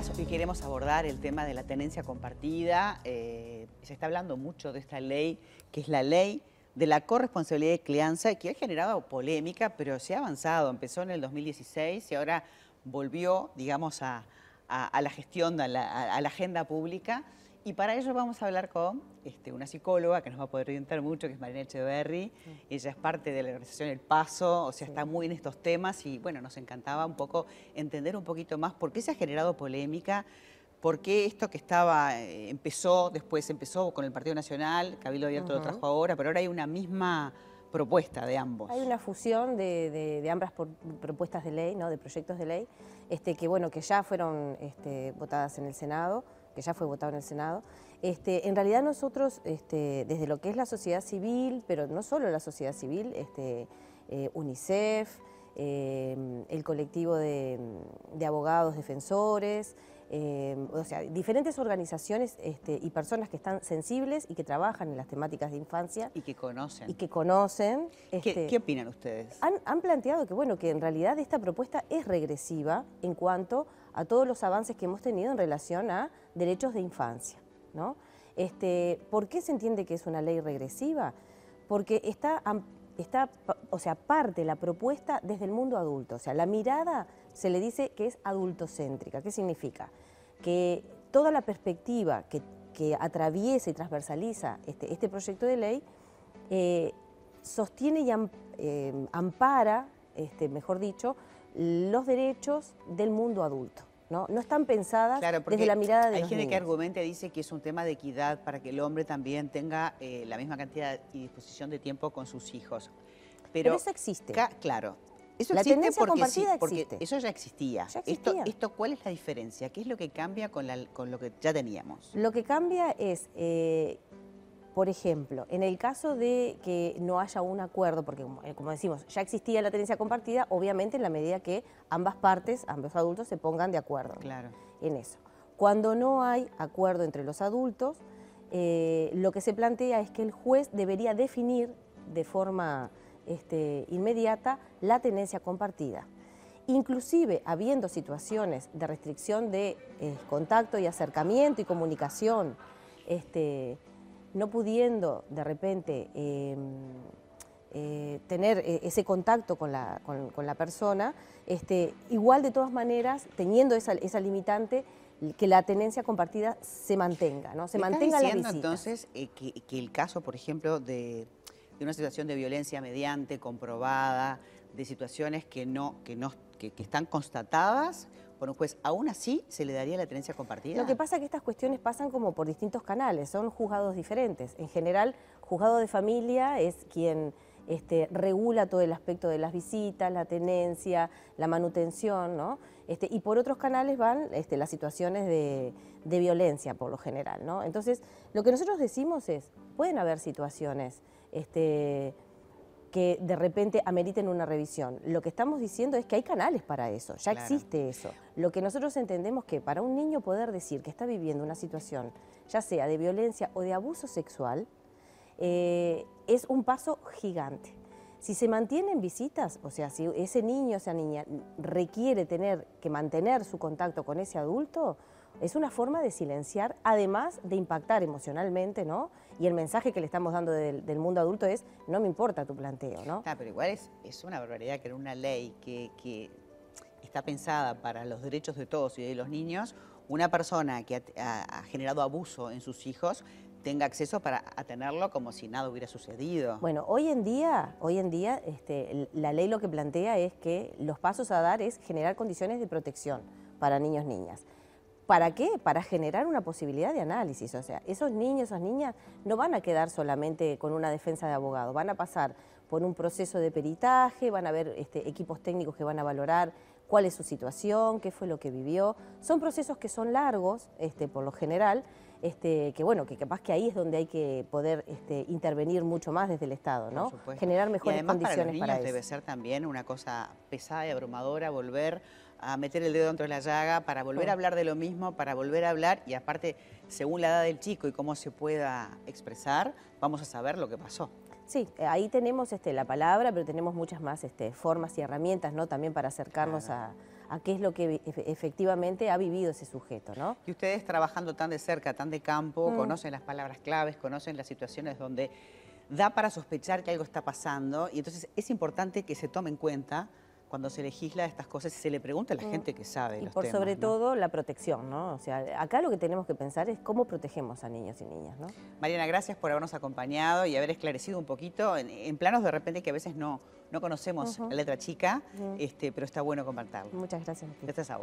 días. Hoy queremos abordar el tema de la tenencia compartida. Eh, se está hablando mucho de esta ley, que es la ley de la corresponsabilidad de crianza, que ha generado polémica, pero se ha avanzado. Empezó en el 2016 y ahora volvió, digamos, a, la gestión, a la, agenda pública. Y para ello vamos a hablar con este, una psicóloga que nos va a poder orientar mucho, que es Marina Echeverry. Ella es parte de la organización El Paso, o sea, está muy en estos temas y bueno, nos encantaba un poco entender un poquito más por qué se ha generado polémica, por qué esto que estaba, eh, empezó, después empezó con el Partido Nacional, Cabildo Abierto lo trajo ahora, pero ahora hay una misma propuesta de ambos. Hay una fusión de, ambas propuestas de ley, ¿no? de proyectos de ley, este, que, bueno, que ya fueron este, votadas en el Senado que ya fue votado en el Senado, este, en realidad nosotros, este, desde lo que es la sociedad civil, pero no solo la sociedad civil, este, eh, UNICEF, eh, el colectivo de, abogados defensores, eh, o sea, diferentes organizaciones este, y personas que están sensibles y que trabajan en las temáticas de infancia. Y que conocen. Y que conocen. ¿Qué, ¿Qué, opinan ustedes? Han, han, planteado que, bueno, que en realidad esta propuesta es regresiva en cuanto a todos los avances que hemos tenido en relación a derechos de infancia. ¿no? Este, ¿Por qué se entiende que es una ley regresiva? Porque está, está, o sea, parte la propuesta desde el mundo adulto. O sea, la mirada se le dice que es adultocéntrica. ¿Qué significa? Que toda la perspectiva que, atraviesa y transversaliza este, este proyecto de ley eh, sostiene y eh, ampara, este, mejor dicho, los derechos del mundo adulto. ¿No? No están pensadas desde la mirada de hay los gente que argumenta y dice que es un tema de equidad para que el hombre también tenga eh, la misma cantidad y disposición de tiempo con sus hijos. Pero, eso existe. claro. Eso la existe porque, sí, porque eso ya existía. Esto, esto, ¿Cuál es la diferencia? ¿Qué es lo que cambia con, la, con lo que ya teníamos? Lo que cambia es eh, por ejemplo, en el caso de que no haya un acuerdo, porque como, eh, decimos, ya existía la tenencia compartida, obviamente en la medida que ambas partes, ambos adultos, se pongan de acuerdo en eso. Cuando no hay acuerdo entre los adultos, eh, lo que se plantea es que el juez debería definir de forma este, inmediata la tenencia compartida. Inclusive, habiendo situaciones de restricción de eh, contacto y acercamiento y comunicación, este, no pudiendo de repente em, eh, tener eh, ese contacto con la, con, la persona, este, igual de todas maneras, teniendo esa, esa, limitante, que la tenencia compartida se mantenga, ¿no? Se mantenga la visita. entonces eh, que, que, el caso, por ejemplo, de, de, una situación de violencia mediante, comprobada, de situaciones que no, que no que, están constatadas por un juez, ¿aún así se le daría la tenencia compartida? Lo que pasa es que estas cuestiones pasan como por distintos canales, son juzgados diferentes. En general, juzgado de familia es quien este, regula todo el aspecto de las visitas, la tenencia, la manutención, ¿no? Este, y por otros canales van este, las situaciones de, de, violencia, por lo general, ¿no? Entonces, lo que nosotros decimos es, pueden haber situaciones este, que de repente ameriten una revisión. Lo que estamos diciendo es que hay canales para eso, ya existe eso. Lo que nosotros entendemos que para un niño poder decir que está viviendo una situación, ya sea de violencia o de abuso sexual, eh, es un paso gigante. Si se mantienen visitas, o sea, si ese niño o esa niña requiere tener que mantener su contacto con ese adulto, es una forma de silenciar, además de impactar emocionalmente, ¿no? Y el mensaje que le estamos dando del, mundo adulto es, no me importa tu planteo, ¿no? Ah, pero igual es, es una barbaridad que en una ley que, que, está pensada para los derechos de todos y de los niños, una persona que ha, generado abuso en sus hijos tenga acceso para tenerlo como si nada hubiera sucedido. Bueno, hoy en día, hoy en día este, la ley lo que plantea es que los pasos a dar es generar condiciones de protección para niños y niñas. ¿Para qué? Para generar una posibilidad de análisis. O sea, esos niños, esas niñas no van a quedar solamente con una defensa de abogado, van a pasar por un proceso de peritaje, van a haber este, equipos técnicos que van a valorar cuál es su situación, qué fue lo que vivió. Son procesos que son largos, este, por lo general, este, que bueno, que capaz que ahí es donde hay que poder este, intervenir mucho más desde el Estado, ¿no? Generar mejores condiciones para, los debe ser también una cosa pesada y abrumadora volver a meter el dedo dentro de la llaga para volver a hablar de lo mismo, para volver a hablar y aparte, según la edad del chico y cómo se pueda expresar, vamos a saber lo que pasó. Sí, ahí tenemos este, la palabra, pero tenemos muchas más este, formas y herramientas ¿no? también para acercarnos a, a qué es lo que efectivamente ha vivido ese sujeto, ¿no? Y ustedes trabajando tan de cerca, tan de campo, mm. conocen las palabras claves, conocen las situaciones donde da para sospechar que algo está pasando y entonces es importante que se tome en cuenta cuando se legisla estas cosas y se le pregunta a la mm. gente que sabe. Y por sobre todo la protección, ¿no? O sea, acá lo que tenemos que pensar es cómo protegemos a niños y niñas, ¿no? Mariana, gracias por habernos acompañado y haber esclarecido un poquito en, planos de repente que a veces no, no conocemos la letra chica, este, pero está bueno compartirlo. Muchas gracias. Gracias a vos.